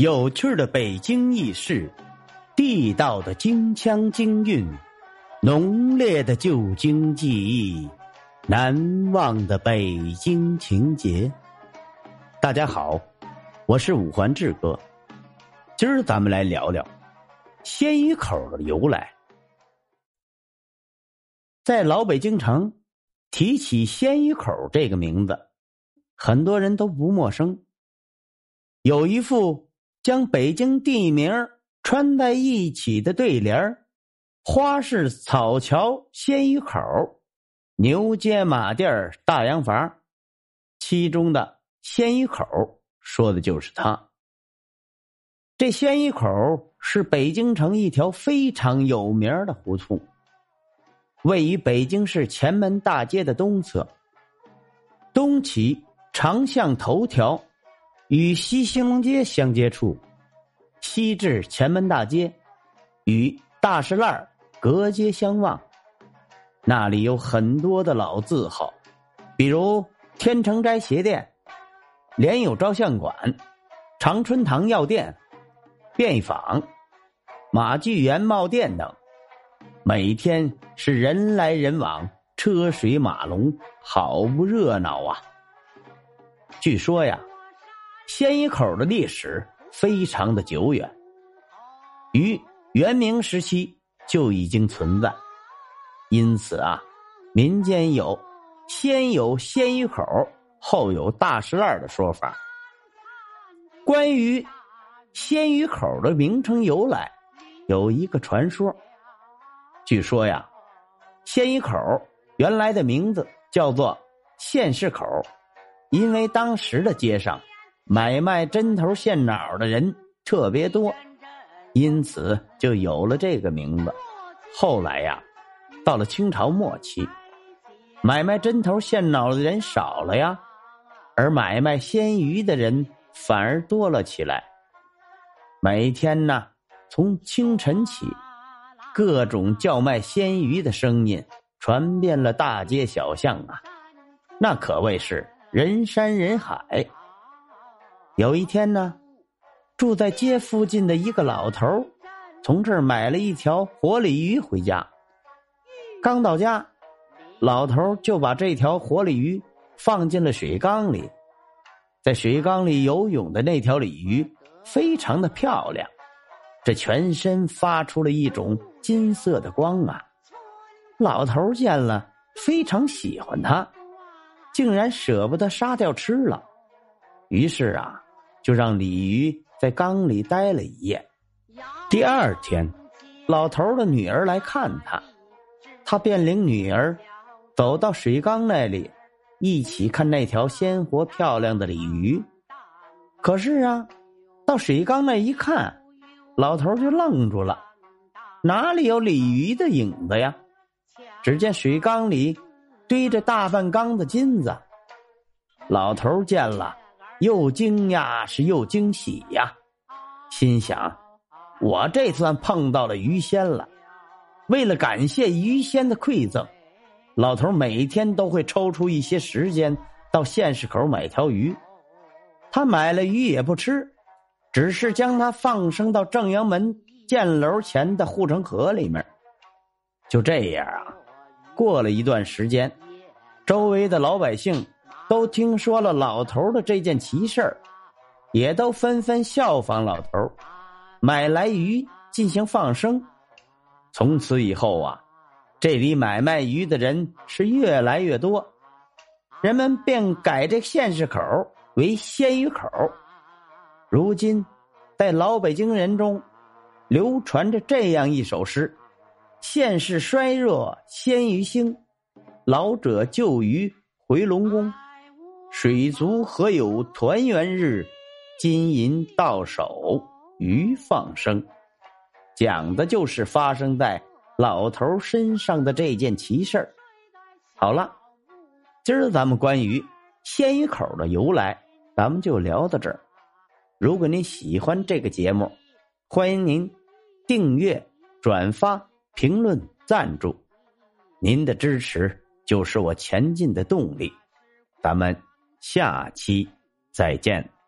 有趣的北京轶事，地道的京腔京韵，浓烈的旧京记忆，难忘的北京情节。大家好，我是五环志哥，今儿咱们来聊聊鲜鱼口的由来。在老北京城，提起鲜鱼口这个名字，很多人都不陌生。有一副。将北京地名串在一起的对联花市草桥鲜鱼口，牛街马店大洋房，其中的鲜鱼口说的就是它。这鲜鱼口是北京城一条非常有名的胡同，位于北京市前门大街的东侧，东起长巷头条。与西兴隆街相接处，西至前门大街，与大石烂隔街相望。那里有很多的老字号，比如天成斋鞋店、联友照相馆、长春堂药店、便坊、马具园帽店等，每天是人来人往，车水马龙，好不热闹啊！据说呀。鲜鱼口的历史非常的久远，于元明时期就已经存在，因此啊，民间有“先有鲜鱼口，后有大石烂”的说法。关于鲜鱼口的名称由来，有一个传说。据说呀，鲜鱼口原来的名字叫做县市口，因为当时的街上。买卖针头线脑的人特别多，因此就有了这个名字。后来呀，到了清朝末期，买卖针头线脑的人少了呀，而买卖鲜鱼的人反而多了起来。每天呢，从清晨起，各种叫卖鲜鱼的声音传遍了大街小巷啊，那可谓是人山人海。有一天呢，住在街附近的一个老头从这儿买了一条活鲤鱼回家。刚到家，老头就把这条活鲤鱼放进了水缸里。在水缸里游泳的那条鲤鱼非常的漂亮，这全身发出了一种金色的光啊！老头见了非常喜欢它，竟然舍不得杀掉吃了。于是啊。就让鲤鱼在缸里待了一夜。第二天，老头的女儿来看他，他便领女儿走到水缸那里，一起看那条鲜活漂亮的鲤鱼。可是啊，到水缸那一看，老头就愣住了，哪里有鲤鱼的影子呀？只见水缸里堆着大半缸的金子。老头见了。又惊讶是又惊喜呀，心想：我这算碰到了鱼仙了。为了感谢鱼仙的馈赠，老头每天都会抽出一些时间到县市口买条鱼。他买了鱼也不吃，只是将它放生到正阳门箭楼前的护城河里面。就这样啊，过了一段时间，周围的老百姓。都听说了老头的这件奇事儿，也都纷纷效仿老头买来鱼进行放生。从此以后啊，这里买卖鱼的人是越来越多，人们便改这县市口为鲜鱼口。如今，在老北京人中，流传着这样一首诗：“县市衰弱鲜鱼兴，老者救鱼回龙宫。”水族何有团圆日？金银到手鱼放生，讲的就是发生在老头身上的这件奇事儿。好了，今儿咱们关于鲜鱼口的由来，咱们就聊到这儿。如果您喜欢这个节目，欢迎您订阅、转发、评论、赞助，您的支持就是我前进的动力。咱们。下期再见。